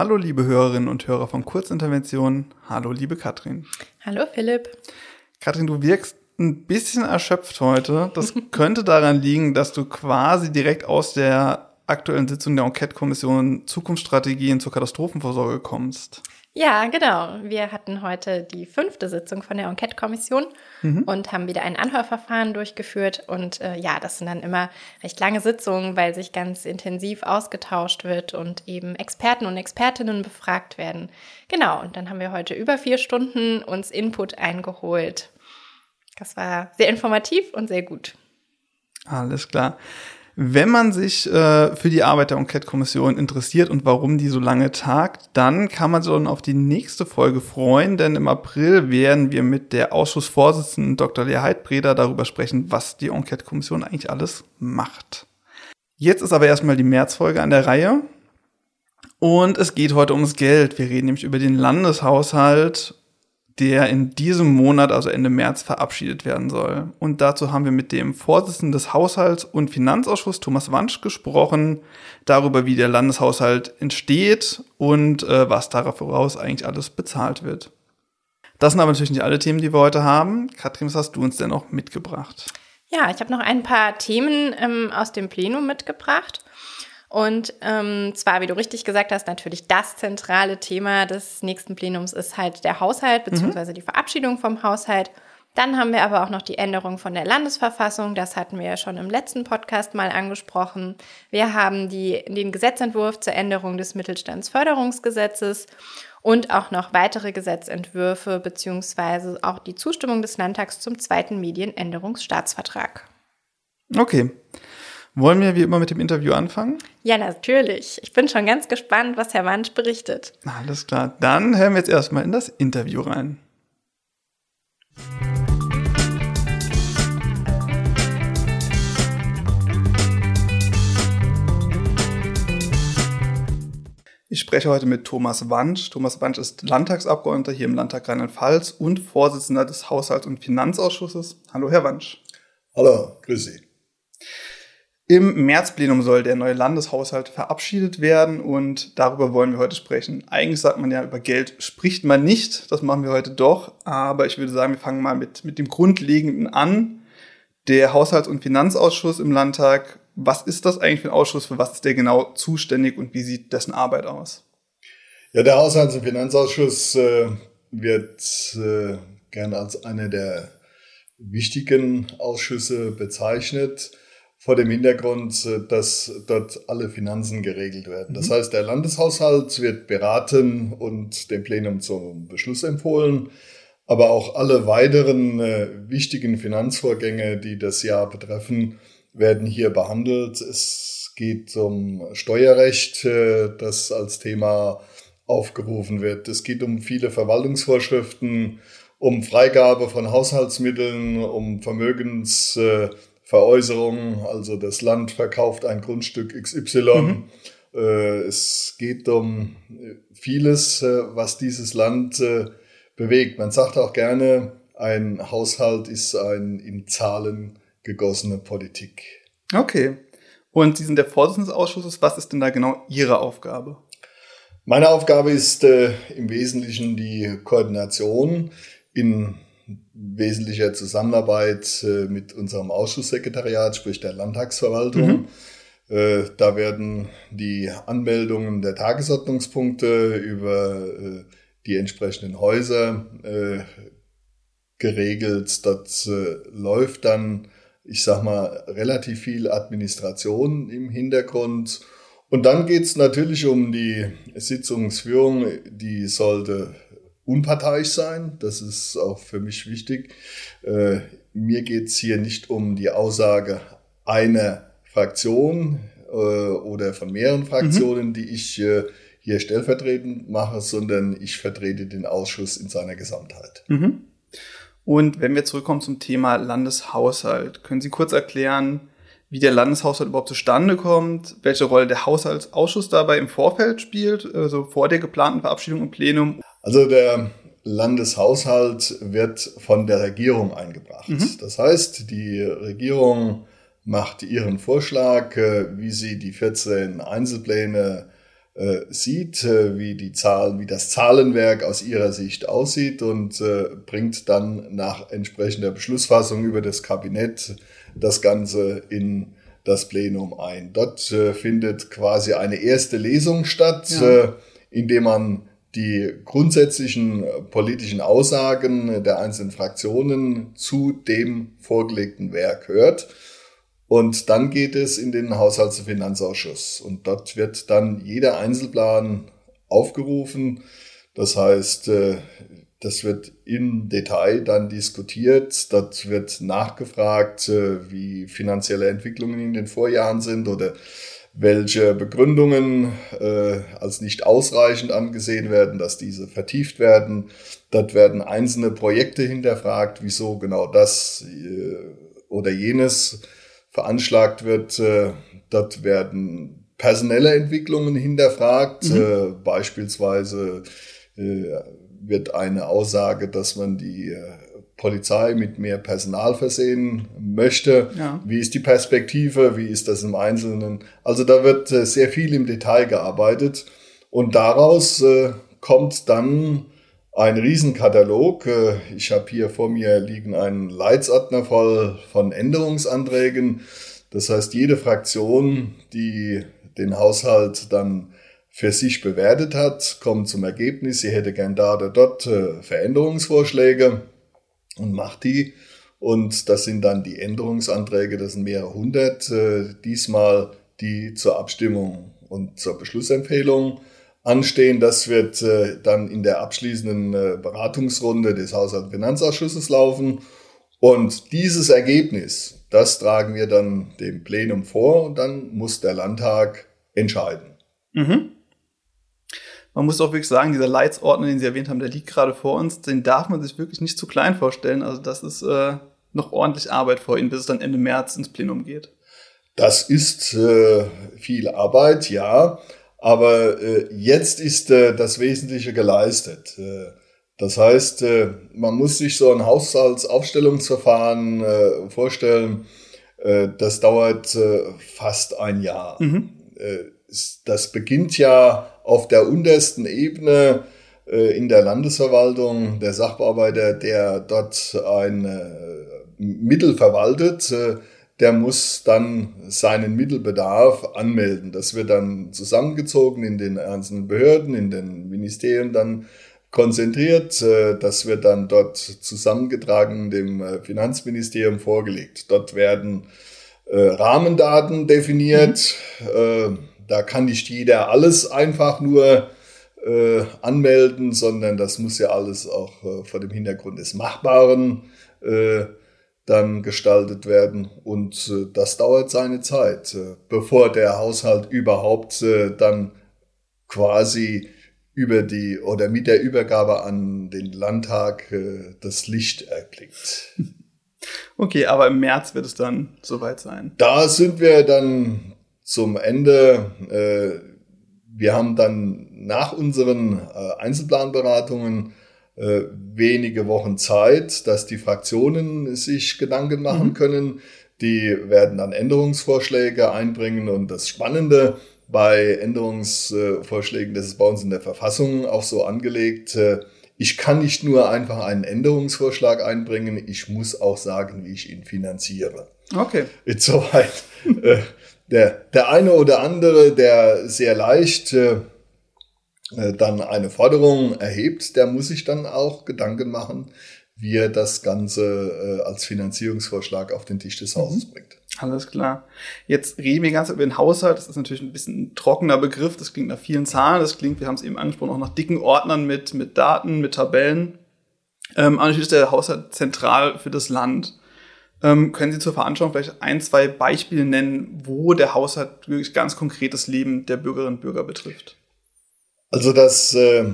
Hallo liebe Hörerinnen und Hörer von Kurzintervention. Hallo liebe Katrin. Hallo Philipp. Katrin, du wirkst ein bisschen erschöpft heute. Das könnte daran liegen, dass du quasi direkt aus der aktuellen Sitzung der Enquete-Kommission Zukunftsstrategien zur Katastrophenvorsorge kommst. Ja, genau. Wir hatten heute die fünfte Sitzung von der Enquete-Kommission mhm. und haben wieder ein Anhörverfahren durchgeführt. Und äh, ja, das sind dann immer recht lange Sitzungen, weil sich ganz intensiv ausgetauscht wird und eben Experten und Expertinnen befragt werden. Genau, und dann haben wir heute über vier Stunden uns Input eingeholt. Das war sehr informativ und sehr gut. Alles klar. Wenn man sich äh, für die Arbeit der Enquete-Kommission interessiert und warum die so lange tagt, dann kann man sich dann auf die nächste Folge freuen, denn im April werden wir mit der Ausschussvorsitzenden Dr. Lea Heidbreder darüber sprechen, was die Enquete-Kommission eigentlich alles macht. Jetzt ist aber erstmal die Märzfolge an der Reihe. Und es geht heute ums Geld. Wir reden nämlich über den Landeshaushalt der in diesem Monat, also Ende März, verabschiedet werden soll. Und dazu haben wir mit dem Vorsitzenden des Haushalts- und Finanzausschusses, Thomas Wansch, gesprochen, darüber, wie der Landeshaushalt entsteht und äh, was daraus eigentlich alles bezahlt wird. Das sind aber natürlich nicht alle Themen, die wir heute haben. Katrin, was hast du uns denn noch mitgebracht? Ja, ich habe noch ein paar Themen ähm, aus dem Plenum mitgebracht. Und ähm, zwar, wie du richtig gesagt hast, natürlich das zentrale Thema des nächsten Plenums ist halt der Haushalt beziehungsweise mhm. die Verabschiedung vom Haushalt. Dann haben wir aber auch noch die Änderung von der Landesverfassung. Das hatten wir ja schon im letzten Podcast mal angesprochen. Wir haben die, den Gesetzentwurf zur Änderung des Mittelstandsförderungsgesetzes und auch noch weitere Gesetzentwürfe beziehungsweise auch die Zustimmung des Landtags zum zweiten Medienänderungsstaatsvertrag. Okay. Wollen wir wie immer mit dem Interview anfangen? Ja, natürlich. Ich bin schon ganz gespannt, was Herr Wansch berichtet. Alles klar. Dann hören wir jetzt erstmal in das Interview rein. Ich spreche heute mit Thomas Wansch. Thomas Wansch ist Landtagsabgeordneter hier im Landtag Rheinland-Pfalz und Vorsitzender des Haushalts- und Finanzausschusses. Hallo, Herr Wansch. Hallo, grüß Sie. Im Märzplenum soll der neue Landeshaushalt verabschiedet werden und darüber wollen wir heute sprechen. Eigentlich sagt man ja, über Geld spricht man nicht, das machen wir heute doch, aber ich würde sagen, wir fangen mal mit, mit dem Grundlegenden an. Der Haushalts- und Finanzausschuss im Landtag, was ist das eigentlich für ein Ausschuss, für was ist der genau zuständig und wie sieht dessen Arbeit aus? Ja, der Haushalts- und Finanzausschuss äh, wird äh, gern als einer der wichtigen Ausschüsse bezeichnet vor dem Hintergrund, äh, dass dort alle Finanzen geregelt werden. Das mhm. heißt, der Landeshaushalt wird beraten und dem Plenum zum Beschluss empfohlen, aber auch alle weiteren äh, wichtigen Finanzvorgänge, die das Jahr betreffen, werden hier behandelt. Es geht um Steuerrecht, äh, das als Thema aufgerufen wird. Es geht um viele Verwaltungsvorschriften, um Freigabe von Haushaltsmitteln, um Vermögens äh, Veräußerung, also das Land verkauft ein Grundstück XY. Mhm. Äh, es geht um vieles, äh, was dieses Land äh, bewegt. Man sagt auch gerne, ein Haushalt ist ein in Zahlen gegossene Politik. Okay. Und Sie sind der Vorsitzende des Ausschusses. Was ist denn da genau Ihre Aufgabe? Meine Aufgabe ist äh, im Wesentlichen die Koordination in wesentlicher Zusammenarbeit äh, mit unserem Ausschusssekretariat, sprich der Landtagsverwaltung. Mhm. Äh, da werden die Anmeldungen der Tagesordnungspunkte über äh, die entsprechenden Häuser geregelt. Dort läuft dann, ich sag mal, relativ viel Administration im Hintergrund. Und dann geht es natürlich um die Sitzungsführung, die sollte unparteiisch sein. Das ist auch für mich wichtig. Äh, mir geht's hier nicht um die Aussage einer Fraktion äh, oder von mehreren Fraktionen, mhm. die ich äh, hier stellvertretend mache, sondern ich vertrete den Ausschuss in seiner Gesamtheit. Mhm. Und wenn wir zurückkommen zum Thema Landeshaushalt, können Sie kurz erklären, wie der Landeshaushalt überhaupt zustande kommt, welche Rolle der Haushaltsausschuss dabei im Vorfeld spielt, also vor der geplanten Verabschiedung im Plenum also der Landeshaushalt wird von der Regierung eingebracht. Mhm. Das heißt, die Regierung macht ihren Vorschlag, äh, wie sie die 14 Einzelpläne äh, sieht, wie die Zahlen, wie das Zahlenwerk aus ihrer Sicht aussieht und bringt dann nach entsprechender Beschlussfassung über das Kabinett das Ganze in das Plenum ein. Dort äh, findet quasi eine erste Lesung statt, ja. äh, indem man die grundsätzlichen politischen Aussagen der einzelnen Fraktionen zu dem vorgelegten Werk hört. Und dann geht es in den Haushalts- und Finanzausschuss. Und dort wird dann jeder Einzelplan aufgerufen. Das heißt, äh, das wird im Detail dann diskutiert. Dort wird nachgefragt, äh, wie finanzielle Entwicklungen in den Vorjahren sind oder welche Begründungen äh, als nicht ausreichend angesehen werden, dass diese vertieft werden. Dort werden einzelne Projekte hinterfragt, wieso genau das äh, oder jenes veranschlagt wird. Äh, dort werden personelle Entwicklungen hinterfragt, mhm. äh, beispielsweise äh, wird eine Aussage, dass man die äh, Polizei mit mehr Personal versehen möchte. Ja. Wie ist die Perspektive? Wie ist das im Einzelnen? Also da wird äh, sehr viel im Detail gearbeitet und daraus äh, kommt dann ein Riesenkatalog. Ich habe hier vor mir liegen einen Leitsordner voll von Änderungsanträgen. Das heißt, jede Fraktion, die den Haushalt dann für sich bewertet hat, kommt zum Ergebnis, sie hätte gern da oder dort äh, Veränderungsvorschläge und macht die. Und das sind dann die Änderungsanträge, das sind mehrere hundert, äh, diesmal die zur Abstimmung und zur Beschlussempfehlung anstehen. Das wird äh, dann in der abschließenden Beratungsrunde des Haushalt- und Finanzausschusses laufen. Und dieses Ergebnis, das tragen wir dann dem Plenum vor und dann muss der Landtag entscheiden. Mhm man muss auch wirklich sagen, dieser Leitsordner, den Sie erwähnt haben, der liegt gerade vor uns, den darf man sich wirklich nicht zu klein vorstellen. Also das ist äh, noch ordentlich Arbeit vor Ihnen, bis es dann Ende März ins Plenum geht. Das ist äh, viel Arbeit, ja. Aber äh, jetzt ist äh, das Wesentliche geleistet. Äh, das heißt, äh, man muss sich so ein Haushaltsaufstellungsverfahren äh, vorstellen. Das dauert fast ein Jahr. Mhm. Das beginnt ja auf der untersten Ebene äh, in der Landesverwaltung, der Sachbearbeiter, der dort ein äh, Mittel verwaltet, äh, der muss dann seinen Mittelbedarf anmelden. Das wird dann zusammengezogen in den einzelnen Behörden, in den Ministerien dann konzentriert. Das wird dann dort zusammengetragen, dem Finanzministerium vorgelegt. Dort werden Rahmendaten definiert. Mhm. Da kann nicht jeder alles einfach nur äh, anmelden, sondern das muss ja alles auch äh, vor dem Hintergrund des Machbaren äh, dann gestaltet werden. Und äh, das dauert seine Zeit, äh, bevor der Haushalt überhaupt äh, dann quasi über die oder mit der Übergabe an den Landtag das Licht erblickt. Okay, aber im März wird es dann soweit sein. Da sind wir dann zum Ende. Äh, wir haben dann nach unseren äh, Einzelplanberatungen äh, wenige Wochen Zeit, dass die Fraktionen sich Gedanken machen mhm. können. Die werden dann Änderungsvorschläge einbringen und das Spannende bei Änderungsvorschlägen, das ist bei uns in der Verfassung auch so angelegt, ich kann nicht nur einfach einen Änderungsvorschlag einbringen, ich muss auch sagen, wie ich ihn finanziere. Okay. Insoweit der, der eine oder andere, der sehr leicht äh, äh, dann eine Forderung erhebt, der muss sich dann auch Gedanken machen, wie er das Ganze äh, als Finanzierungsvorschlag auf den Tisch des Hauses mhm. bringt. Alles klar. Jetzt reden wir ganz über den Haushalt. Das ist natürlich ein bisschen ein trockener Begriff. Das klingt nach vielen Zahlen. Das klingt, wir haben es eben angesprochen, auch nach dicken Ordnern mit, mit Daten, mit Tabellen. Ähm, aber natürlich ist der Haushalt zentral für das Land. Ähm, können Sie zur Veranschauung vielleicht ein, zwei Beispiele nennen, wo der Haushalt wirklich ganz konkret das Leben der Bürgerinnen und Bürger betrifft? Also das äh,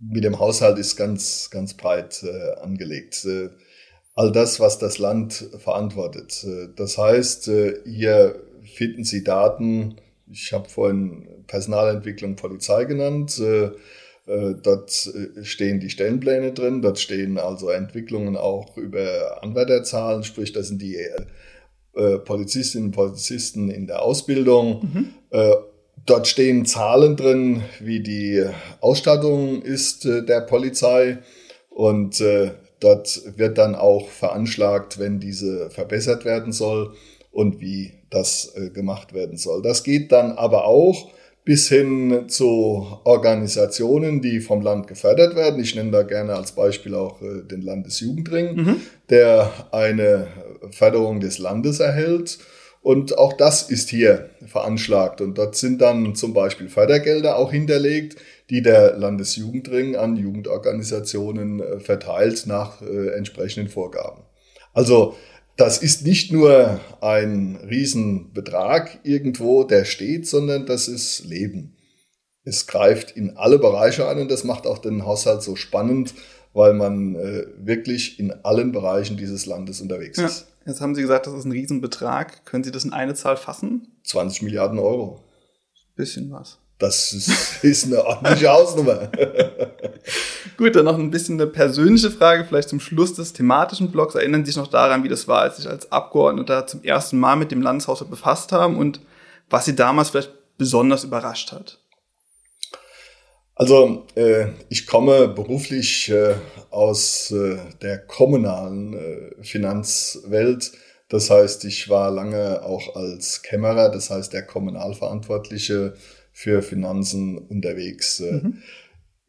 mit dem Haushalt ist ganz, ganz breit äh, angelegt. Äh, all das, was das Land verantwortet. Äh, das heißt, äh, hier finden Sie Daten. Ich habe vorhin Personalentwicklung Polizei genannt. Äh, dort äh, stehen die Stellenpläne drin, dort stehen also Entwicklungen auch über Anwärterzahlen, sprich, das sind die äh, Polizistinnen und Polizisten in der Ausbildung. Mhm. dort stehen Zahlen drin, wie die Ausstattung ist der Polizei und dort wird dann auch veranschlagt, wenn diese verbessert werden soll und wie das gemacht werden soll. Das geht dann aber auch bis hin zu Organisationen, die vom Land gefördert werden. Ich nenne da gerne als Beispiel auch äh, den Landesjugendring, mhm. der eine Förderung des Landes erhält. Und auch das ist hier veranschlagt. Und dort sind dann zum Beispiel Fördergelder auch hinterlegt, die der Landesjugendring an Jugendorganisationen äh, verteilt nach äh, entsprechenden Vorgaben. Also das ist nicht nur ein Riesenbetrag irgendwo, der steht, sondern das ist Leben. Es greift in alle Bereiche ein und das macht auch den Haushalt so spannend, weil man äh, wirklich in allen Bereichen dieses Landes unterwegs ja. ist. Jetzt haben Sie gesagt, das ist ein Riesenbetrag. Können Sie das in eine Zahl fassen? 20 Milliarden Euro. Bisschen was. Das ist, ist eine ordentliche Hausnummer. Gut, dann noch ein bisschen eine persönliche Frage, vielleicht zum Schluss des thematischen Blogs. Erinnern Sie sich noch daran, wie das war, als Sie sich als Abgeordneter zum ersten Mal mit dem Landeshaushalt befasst haben und was Sie damals vielleicht besonders überrascht hat? Also äh, ich komme beruflich äh, aus äh, der kommunalen äh, Finanzwelt. Das heißt, ich war lange auch als Kämmerer, das heißt der Kommunalverantwortliche für Finanzen unterwegs. Äh, mhm.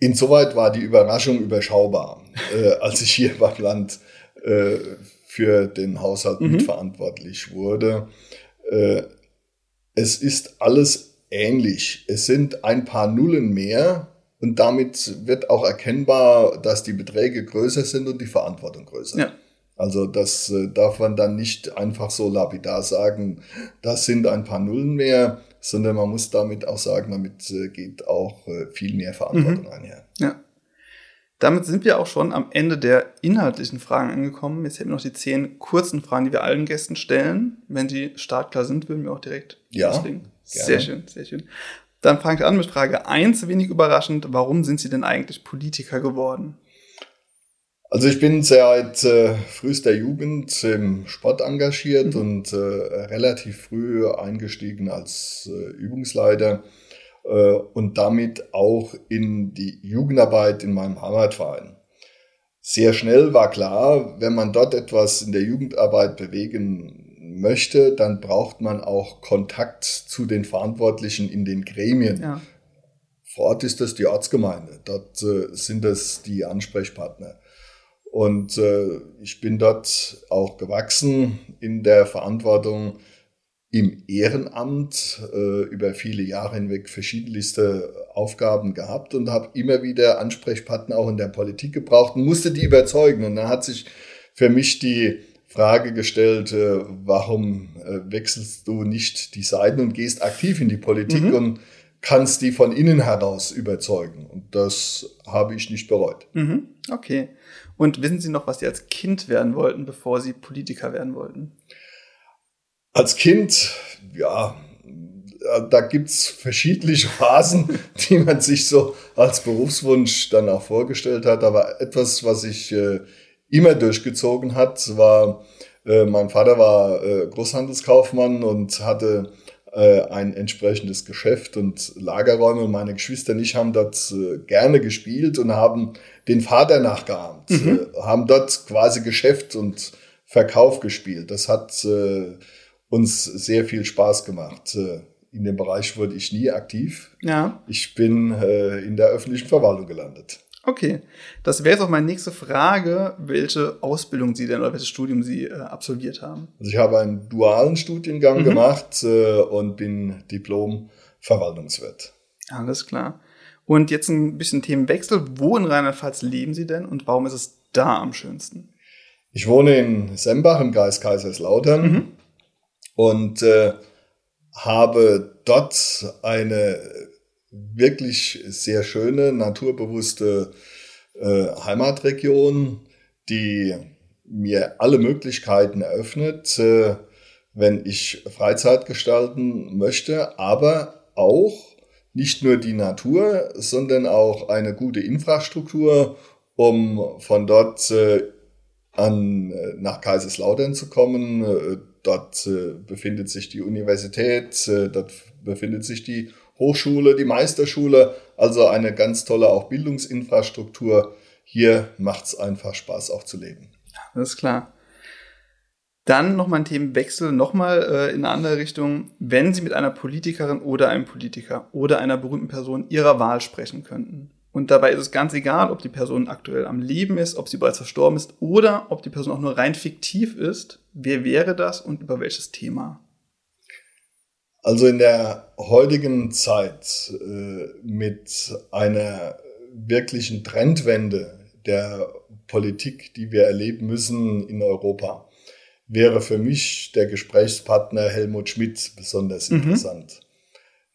Insoweit war die Überraschung überschaubar, äh, als ich hier beim Land äh, für den Haushalt mhm. mitverantwortlich wurde. Äh, es ist alles ähnlich. Es sind ein paar Nullen mehr und damit wird auch erkennbar, dass die Beträge größer sind und die Verantwortung größer. Ja. Also das äh, darf man dann nicht einfach so lapidar sagen, das sind ein paar Nullen mehr, sondern man muss damit auch sagen, damit äh, geht auch äh, viel mehr Verantwortung mhm. einher. Ja. Damit sind wir auch schon am Ende der inhaltlichen Fragen angekommen. Jetzt hätten wir noch die zehn kurzen Fragen, die wir allen Gästen stellen. Wenn sie startklar sind, würden wir auch direkt ja, loslegen. Sehr schön, sehr schön. Dann fange ich an mit Frage 1, wenig überraschend. Warum sind Sie denn eigentlich Politiker geworden? Also ich bin seit äh, frühester Jugend im Sport engagiert mhm. und äh, relativ früh eingestiegen als äh, Übungsleiter äh, und damit auch in die Jugendarbeit in meinem Heimatverein. Sehr schnell war klar, wenn man dort etwas in der Jugendarbeit bewegen möchte, dann braucht man auch Kontakt zu den Verantwortlichen in den Gremien. Ja. Vor Ort ist das die Ortsgemeinde, dort äh, sind es die Ansprechpartner. Und äh, ich bin dort auch gewachsen in der Verantwortung im Ehrenamt äh, über viele Jahre hinweg verschiedenste Aufgaben gehabt und habe immer wieder Ansprechpartner auch in der Politik gebraucht und musste die überzeugen. Und dann hat sich für mich die Frage gestellt, äh, warum äh, wechselst du nicht die Seiten und gehst aktiv in die Politik mhm. und kannst die von innen heraus überzeugen. Und das habe ich nicht bereut. Mhm. Okay. Und wissen Sie noch, was Sie als Kind werden wollten, bevor Sie Politiker werden wollten? Als Kind, ja, da gibt's verschiedene Phasen, die man sich so als Berufswunsch dann auch vorgestellt hat. Aber etwas, was ich äh, immer durchgezogen hat, war, äh, mein Vater war äh, Großhandelskaufmann und hatte ein entsprechendes Geschäft und Lagerräume. Und meine Geschwister und ich haben dort äh, gerne gespielt und haben den Vater nachgeahmt, mhm. äh, haben dort quasi Geschäft und Verkauf gespielt. Das hat äh, uns sehr viel Spaß gemacht. Äh, in dem Bereich wurde ich nie aktiv. Ja. Ich bin äh, in der öffentlichen Verwaltung gelandet. Okay, das wäre jetzt auch meine nächste Frage, welche Ausbildung Sie denn oder welches Studium Sie äh, absolviert haben. Also ich habe einen dualen Studiengang mhm. gemacht äh, und bin Diplom-Verwaltungswirt. Alles klar. Und jetzt ein bisschen Themenwechsel. Wo in Rheinland-Pfalz leben Sie denn und warum ist es da am schönsten? Ich wohne in Sembach im Kreis Kaiserslautern mhm. und äh, habe dort eine wirklich sehr schöne, naturbewusste äh, Heimatregion, die mir alle Möglichkeiten eröffnet, äh, wenn ich Freizeit gestalten möchte, aber auch nicht nur die Natur, sondern auch eine gute Infrastruktur, um von dort äh, an, äh, nach Kaiserslautern zu kommen. Äh, dort äh, befindet sich die Universität, dort befindet sich die Hochschule, die Meisterschule, also eine ganz tolle auch Bildungsinfrastruktur. Hier macht es einfach Spaß auch zu leben. Das ist klar. Dann nochmal ein Themenwechsel, nochmal äh, in eine andere Richtung. Wenn Sie mit einer Politikerin oder einem Politiker oder einer berühmten Person Ihrer Wahl sprechen könnten, und dabei ist es ganz egal, ob die Person aktuell am Leben ist, ob sie bereits verstorben ist oder ob die Person auch nur rein fiktiv ist, wer wäre das und über welches Thema? Also in der heutigen Zeit äh, mit einer wirklichen Trendwende der Politik, die wir erleben müssen in Europa, wäre für mich der Gesprächspartner Helmut Schmidt besonders mhm. interessant.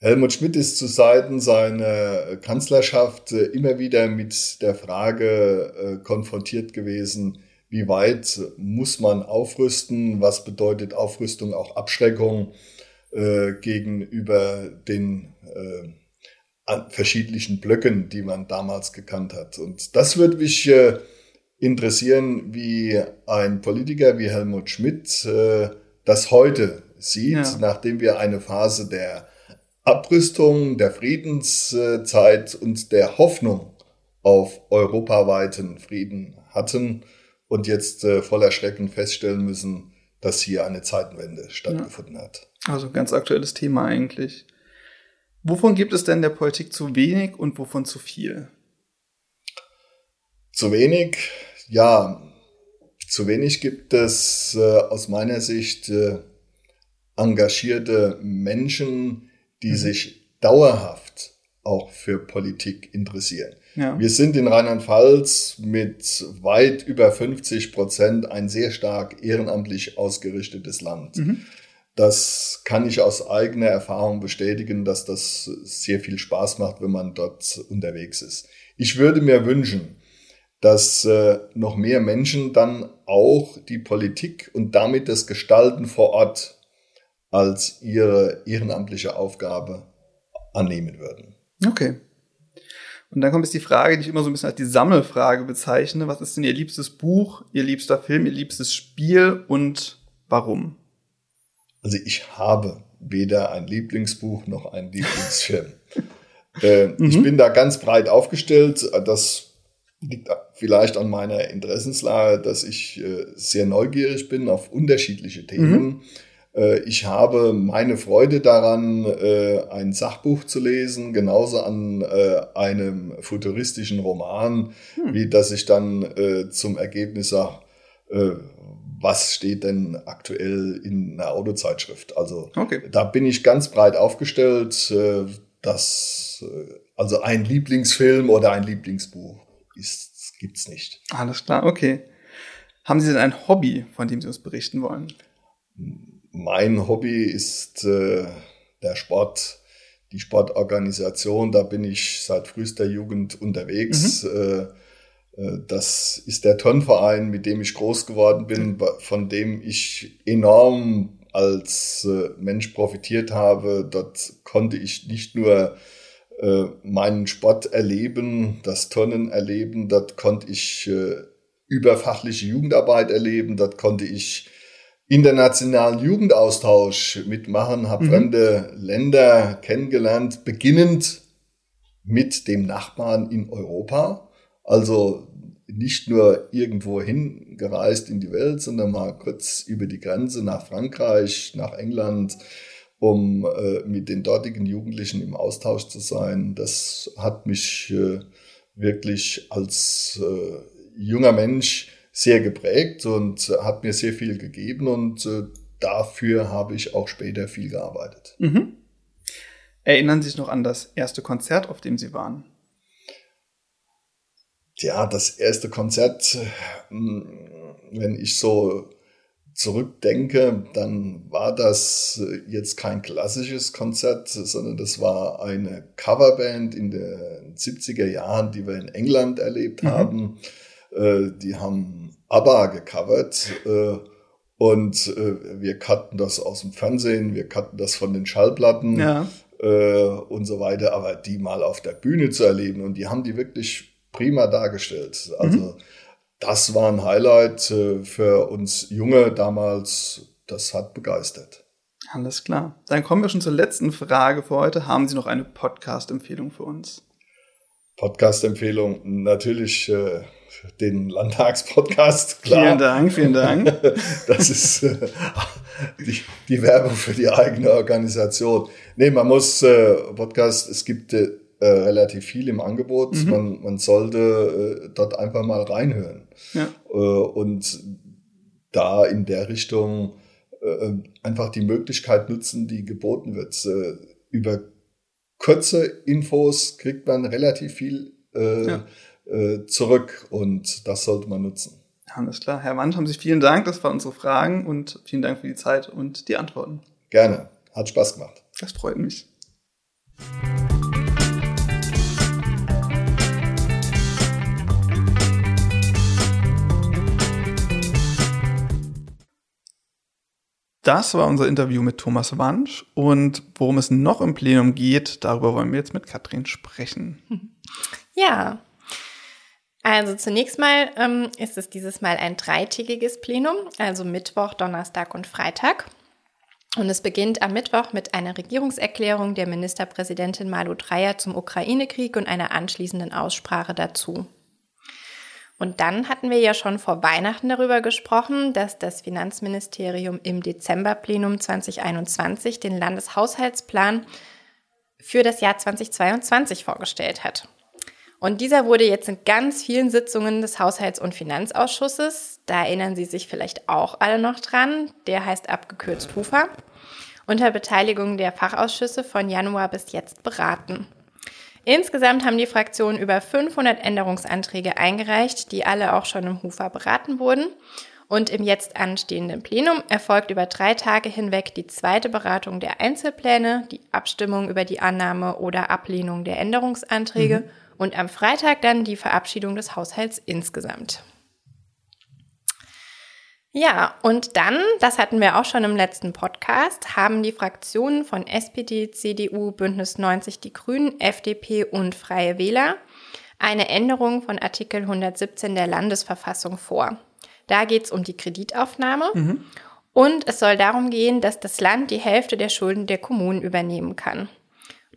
Helmut Schmidt ist zu Seiten seiner Kanzlerschaft äh, immer wieder mit der Frage äh, konfrontiert gewesen, wie weit muss man aufrüsten, was bedeutet Aufrüstung auch Abschreckung äh, gegenüber den äh, verschiedenen Blöcken, die man damals gekannt hat. Und das würde mich äh, interessieren, wie ein Politiker wie Helmut Schmidt äh, das heute sieht, ja. nachdem wir eine Phase der Abrüstung, der Friedenszeit und der Hoffnung auf europaweiten Frieden hatten und jetzt äh, voller Schrecken feststellen müssen, dass hier eine Zeitenwende stattgefunden ja. hat. Also ganz aktuelles Thema eigentlich. Wovon gibt es denn der Politik zu wenig und wovon zu viel? Zu wenig, ja, zu wenig gibt es äh, aus meiner Sicht äh, engagierte Menschen, die mhm. sich dauerhaft auch für Politik interessieren. Ja. Wir sind in Rheinland-Pfalz mit weit über 50 Prozent ein sehr stark ehrenamtlich ausgerichtetes Land. Mhm. Das kann ich aus eigener Erfahrung bestätigen, dass das sehr viel Spaß macht, wenn man dort unterwegs ist. Ich würde mir wünschen, dass äh, noch mehr Menschen dann auch die Politik und damit das Gestalten vor Ort als ihre ehrenamtliche Aufgabe annehmen würden. Okay. Und dann kommt jetzt die Frage, die ich immer so ein bisschen als die Sammelfrage bezeichne. Was ist denn Ihr liebstes Buch, Ihr liebster Film, Ihr liebstes Spiel und warum? Also ich habe weder ein Lieblingsbuch noch einen Lieblingsfilm. äh, mhm. Ich bin da ganz breit aufgestellt. Das liegt vielleicht an meiner Interessenslage, dass ich äh, sehr neugierig bin auf unterschiedliche Themen. Mhm. Äh, ich habe meine Freude daran, äh, ein Sachbuch zu lesen, genauso an äh, einem futuristischen Roman, hm. wie dass ich dann zum Ergebnis sage, was steht denn aktuell in einer Autozeitschrift. Also okay. da bin ich ganz breit aufgestellt, dass also ein Lieblingsfilm oder ein Lieblingsbuch ist, gibt's nicht. Alles klar, okay. Haben Sie denn ein Hobby, von dem Sie uns berichten wollen? Hm. Mein Hobby ist äh, der Sport, die Sportorganisation. Da bin ich seit frühester Jugend unterwegs. Mhm. Äh, äh, das ist der Turnverein, mit dem ich groß geworden bin, von dem ich enorm als äh, Mensch profitiert habe. Dort konnte ich nicht nur äh, meinen Sport erleben, das Turnen erleben, dort konnte ich überfachliche Jugendarbeit erleben, dort konnte ich internationalen Jugendaustausch mitmachen, habe mhm. fremde Länder kennengelernt, beginnend mit dem Nachbarn in Europa. Also nicht nur irgendwo hingereist in die Welt, sondern mal kurz über die Grenze nach Frankreich, nach England, um äh, mit den dortigen Jugendlichen im Austausch zu sein. Das hat mich äh, wirklich als äh, junger Mensch sehr geprägt und hat mir sehr viel gegeben und äh, dafür habe ich auch später viel gearbeitet. Mhm. Erinnern Sie sich noch an das erste Konzert, auf dem Sie waren? Ja, das erste Konzert, hm, wenn ich so zurückdenke, dann war das jetzt kein klassisches Konzert, sondern das war eine Coverband in den 70er Jahren, die wir in England erlebt mhm. haben. Äh, die haben ABBA gecovert äh, und äh, wir kannten das aus dem Fernsehen, wir kannten das von den Schallplatten ja. und so weiter, aber die mal auf der Bühne zu erleben und die haben die wirklich prima dargestellt. Also mhm. das war ein Highlight für uns Junge damals, das hat begeistert. Alles klar. Dann kommen wir schon zur letzten Frage für heute. Haben Sie noch eine Podcast-Empfehlung für uns? Podcast-Empfehlung natürlich äh, den Landtagspodcast. Klar. Vielen Dank, vielen Dank. Das ist äh, die, die Werbung für die eigene Organisation. Nee, man muss äh, Podcast, es gibt äh, relativ viel im Angebot. Mhm. Man, man sollte äh, dort einfach mal reinhören. Ja. Äh, und da in der Richtung äh, einfach die Möglichkeit nutzen, die geboten wird. Äh, über kurze Infos kriegt man relativ viel äh, ja. äh, zurück und das sollte man nutzen. Alles klar. Herr Wandt, haben Sie vielen Dank. Das waren unsere Fragen und vielen Dank für die Zeit und die Antworten. Gerne. Hat Spaß gemacht. Das freut mich. Das war unser Interview mit Thomas Wansch und worum es noch im Plenum geht, darüber wollen wir jetzt mit Katrin sprechen. Ja, also zunächst mal ähm, ist es dieses Mal ein dreitägiges Plenum, also Mittwoch, Donnerstag und Freitag. Und es beginnt am Mittwoch mit einer Regierungserklärung der Ministerpräsidentin Malu Dreyer zum Ukraine-Krieg und einer anschließenden Aussprache dazu. Und dann hatten wir ja schon vor Weihnachten darüber gesprochen, dass das Finanzministerium im Dezemberplenum 2021 den Landeshaushaltsplan für das Jahr 2022 vorgestellt hat. Und dieser wurde jetzt in ganz vielen Sitzungen des Haushalts- und Finanzausschusses, da erinnern Sie sich vielleicht auch alle noch dran, der heißt abgekürzt HUFA, unter Beteiligung der Fachausschüsse von Januar bis jetzt beraten. Insgesamt haben die Fraktionen über 500 Änderungsanträge eingereicht, die alle auch schon im HUFA beraten wurden. Und im jetzt anstehenden Plenum erfolgt über drei Tage hinweg die zweite Beratung der Einzelpläne, die Abstimmung über die Annahme oder Ablehnung der Änderungsanträge mhm. und am Freitag dann die Verabschiedung des Haushalts insgesamt. Ja, und dann, das hatten wir auch schon im letzten Podcast, haben die Fraktionen von SPD, CDU, Bündnis 90 Die Grünen, FDP und Freie Wähler eine Änderung von Artikel 117 der Landesverfassung vor. Da geht es um die Kreditaufnahme mhm. und es soll darum gehen, dass das Land die Hälfte der Schulden der Kommunen übernehmen kann.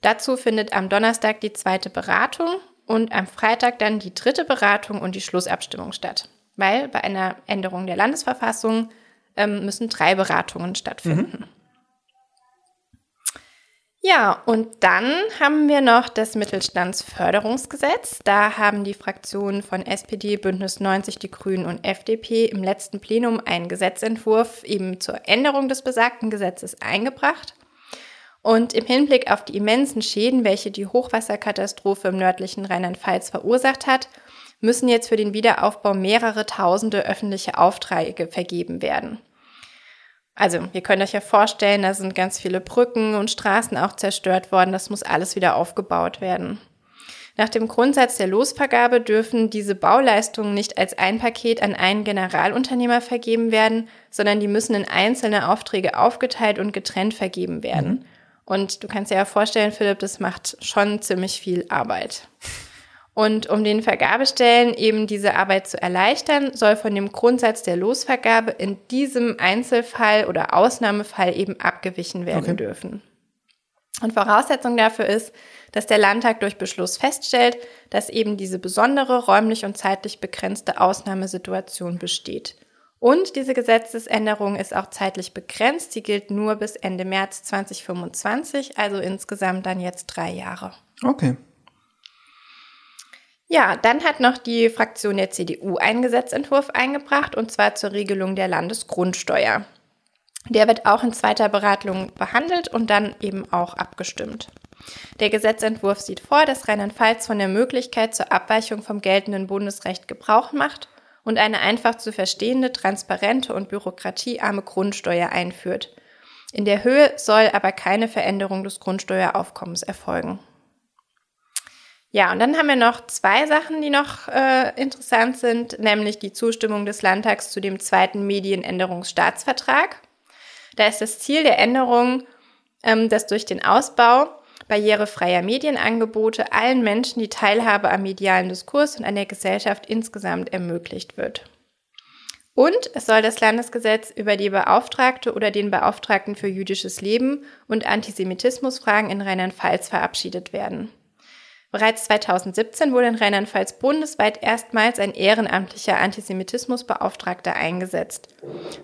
Dazu findet am Donnerstag die zweite Beratung und am Freitag dann die dritte Beratung und die Schlussabstimmung statt weil bei einer Änderung der Landesverfassung ähm, müssen drei Beratungen stattfinden. Mhm. Ja, und dann haben wir noch das Mittelstandsförderungsgesetz. Da haben die Fraktionen von SPD, Bündnis 90, die Grünen und FDP im letzten Plenum einen Gesetzentwurf eben zur Änderung des besagten Gesetzes eingebracht. Und im Hinblick auf die immensen Schäden, welche die Hochwasserkatastrophe im nördlichen Rheinland-Pfalz verursacht hat, müssen jetzt für den Wiederaufbau mehrere tausende öffentliche Aufträge vergeben werden. Also, ihr könnt euch ja vorstellen, da sind ganz viele Brücken und Straßen auch zerstört worden. Das muss alles wieder aufgebaut werden. Nach dem Grundsatz der Losvergabe dürfen diese Bauleistungen nicht als ein Paket an einen Generalunternehmer vergeben werden, sondern die müssen in einzelne Aufträge aufgeteilt und getrennt vergeben werden. Mhm. Und du kannst dir ja vorstellen, Philipp, das macht schon ziemlich viel Arbeit. Und um den Vergabestellen eben diese Arbeit zu erleichtern, soll von dem Grundsatz der Losvergabe in diesem Einzelfall oder Ausnahmefall eben abgewichen werden okay. dürfen. Und Voraussetzung dafür ist, dass der Landtag durch Beschluss feststellt, dass eben diese besondere räumlich und zeitlich begrenzte Ausnahmesituation besteht. Und diese Gesetzesänderung ist auch zeitlich begrenzt. Sie gilt nur bis Ende März 2025, also insgesamt dann jetzt drei Jahre. Okay. Ja, dann hat noch die Fraktion der CDU einen Gesetzentwurf eingebracht, und zwar zur Regelung der Landesgrundsteuer. Der wird auch in zweiter Beratung behandelt und dann eben auch abgestimmt. Der Gesetzentwurf sieht vor, dass Rheinland-Pfalz von der Möglichkeit zur Abweichung vom geltenden Bundesrecht Gebrauch macht und eine einfach zu verstehende, transparente und bürokratiearme Grundsteuer einführt. In der Höhe soll aber keine Veränderung des Grundsteueraufkommens erfolgen. Ja, und dann haben wir noch zwei Sachen, die noch äh, interessant sind, nämlich die Zustimmung des Landtags zu dem zweiten Medienänderungsstaatsvertrag. Da ist das Ziel der Änderung, ähm, dass durch den Ausbau barrierefreier Medienangebote allen Menschen die Teilhabe am medialen Diskurs und an der Gesellschaft insgesamt ermöglicht wird. Und es soll das Landesgesetz über die Beauftragte oder den Beauftragten für jüdisches Leben und Antisemitismusfragen in Rheinland-Pfalz verabschiedet werden. Bereits 2017 wurde in Rheinland-Pfalz bundesweit erstmals ein ehrenamtlicher Antisemitismusbeauftragter eingesetzt.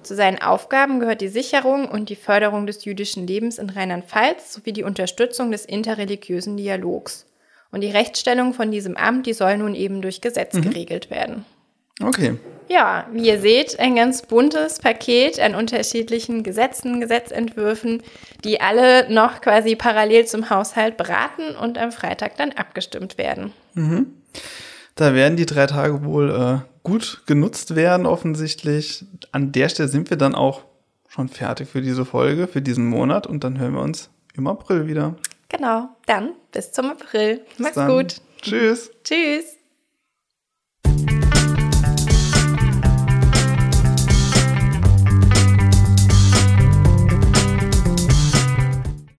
Zu seinen Aufgaben gehört die Sicherung und die Förderung des jüdischen Lebens in Rheinland-Pfalz sowie die Unterstützung des interreligiösen Dialogs. Und die Rechtsstellung von diesem Amt, die soll nun eben durch Gesetz mhm. geregelt werden. Okay. Ja, wie ihr seht, ein ganz buntes Paket an unterschiedlichen Gesetzen, Gesetzentwürfen, die alle noch quasi parallel zum Haushalt beraten und am Freitag dann abgestimmt werden. Mhm. Da werden die drei Tage wohl äh, gut genutzt werden, offensichtlich. An der Stelle sind wir dann auch schon fertig für diese Folge, für diesen Monat und dann hören wir uns im April wieder. Genau, dann bis zum April. Mach's gut. Tschüss. Tschüss.